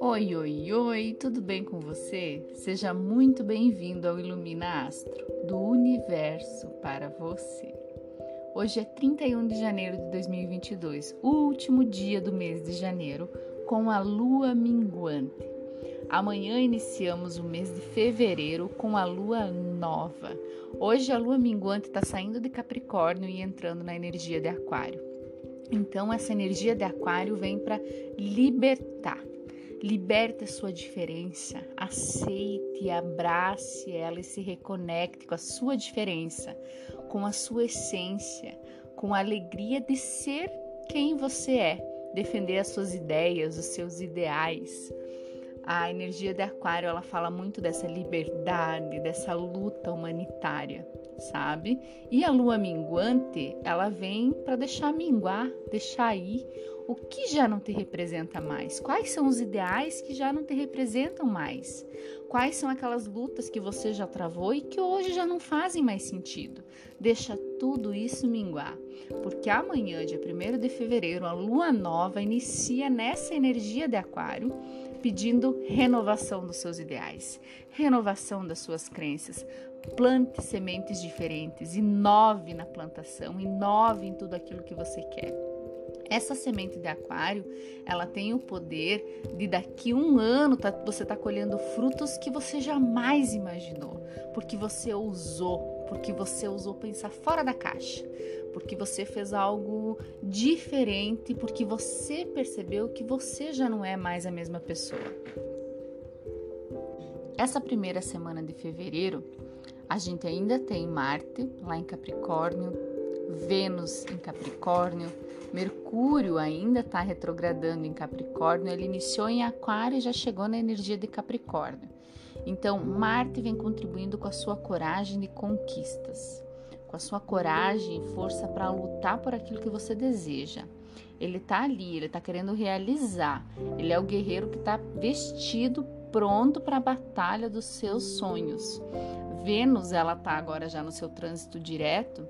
Oi, oi, oi, tudo bem com você? Seja muito bem-vindo ao Ilumina Astro, do universo para você. Hoje é 31 de janeiro de 2022, o último dia do mês de janeiro, com a lua minguante. Amanhã iniciamos o mês de fevereiro com a lua nova. Hoje a lua minguante está saindo de Capricórnio e entrando na energia de Aquário. Então, essa energia de Aquário vem para libertar Liberte a sua diferença, aceite, abrace ela e se reconecte com a sua diferença, com a sua essência, com a alegria de ser quem você é, defender as suas ideias, os seus ideais. A energia de Aquário, ela fala muito dessa liberdade, dessa luta humanitária, sabe? E a lua minguante, ela vem para deixar minguar, deixar ir o que já não te representa mais? Quais são os ideais que já não te representam mais? Quais são aquelas lutas que você já travou e que hoje já não fazem mais sentido? Deixa tudo isso minguar, porque amanhã, dia 1 de fevereiro, a lua nova inicia nessa energia de Aquário, pedindo renovação dos seus ideais, renovação das suas crenças. Plante sementes diferentes, inove na plantação, inove em tudo aquilo que você quer. Essa semente de aquário, ela tem o poder de daqui um ano tá, você tá colhendo frutos que você jamais imaginou, porque você ousou, porque você ousou pensar fora da caixa, porque você fez algo diferente, porque você percebeu que você já não é mais a mesma pessoa. Essa primeira semana de fevereiro, a gente ainda tem Marte lá em Capricórnio, Vênus em Capricórnio, Mercúrio ainda está retrogradando em Capricórnio, ele iniciou em Aquário e já chegou na energia de Capricórnio. Então, Marte vem contribuindo com a sua coragem de conquistas, com a sua coragem e força para lutar por aquilo que você deseja. Ele está ali, ele está querendo realizar. Ele é o guerreiro que está vestido, pronto para a batalha dos seus sonhos. Vênus, ela está agora já no seu trânsito direto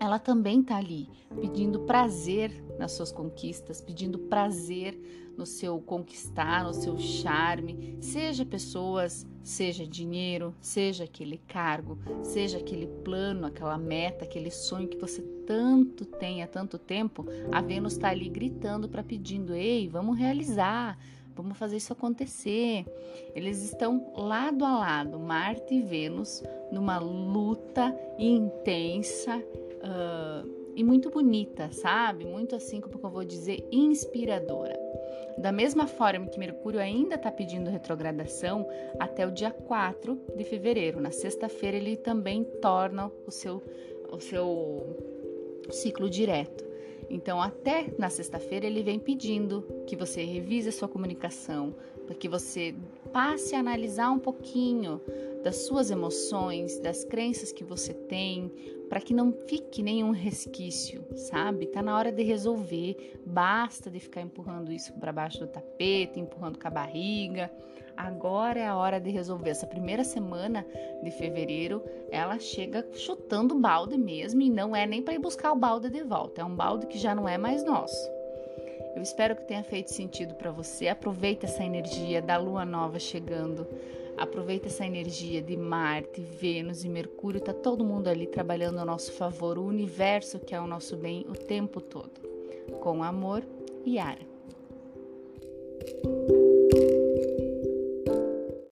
ela também está ali pedindo prazer nas suas conquistas, pedindo prazer no seu conquistar, no seu charme, seja pessoas, seja dinheiro, seja aquele cargo, seja aquele plano, aquela meta, aquele sonho que você tanto tem há tanto tempo, a Vênus está ali gritando para pedindo, ei, vamos realizar, vamos fazer isso acontecer. Eles estão lado a lado, Marte e Vênus, numa luta intensa uh, e muito bonita, sabe? Muito assim, como eu vou dizer, inspiradora. Da mesma forma que Mercúrio ainda está pedindo retrogradação até o dia 4 de fevereiro. Na sexta-feira ele também torna o seu, o seu ciclo direto. Então, até na sexta-feira, ele vem pedindo que você revise a sua comunicação, para que você passe a analisar um pouquinho das suas emoções, das crenças que você tem, para que não fique nenhum resquício, sabe? Tá na hora de resolver, basta de ficar empurrando isso para baixo do tapete, empurrando com a barriga. Agora é a hora de resolver. Essa primeira semana de fevereiro, ela chega chutando balde mesmo e não é nem para ir buscar o balde de volta, é um balde que já não é mais nosso. Eu espero que tenha feito sentido para você. Aproveita essa energia da lua nova chegando. Aproveita essa energia de Marte, Vênus e Mercúrio. Tá todo mundo ali trabalhando ao nosso favor, o universo que é o nosso bem o tempo todo. Com amor, Yara.